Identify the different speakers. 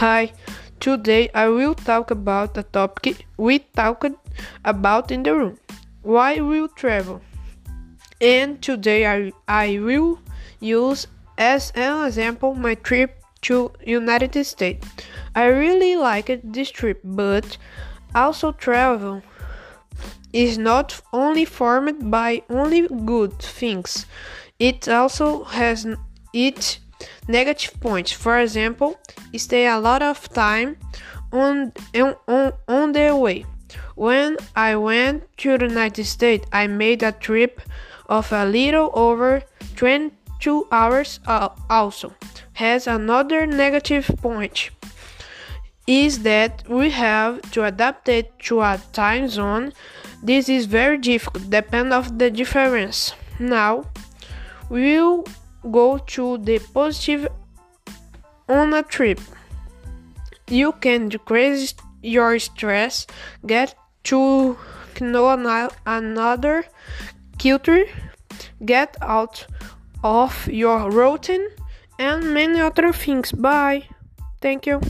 Speaker 1: Hi, today I will talk about a topic we talked about in the room. Why will travel? And today I, I will use as an example my trip to United States. I really liked this trip, but also travel is not only formed by only good things. It also has its negative points. For example, stay a lot of time on, on, on the way. When I went to the United States, I made a trip of a little over 22 hours uh, also. Has another negative point is that we have to adapt it to a time zone. This is very difficult, depend of the difference. Now, we'll go to the positive on a trip. You can decrease your stress, get to know another culture, get out of your routine, and many other things. Bye. Thank you.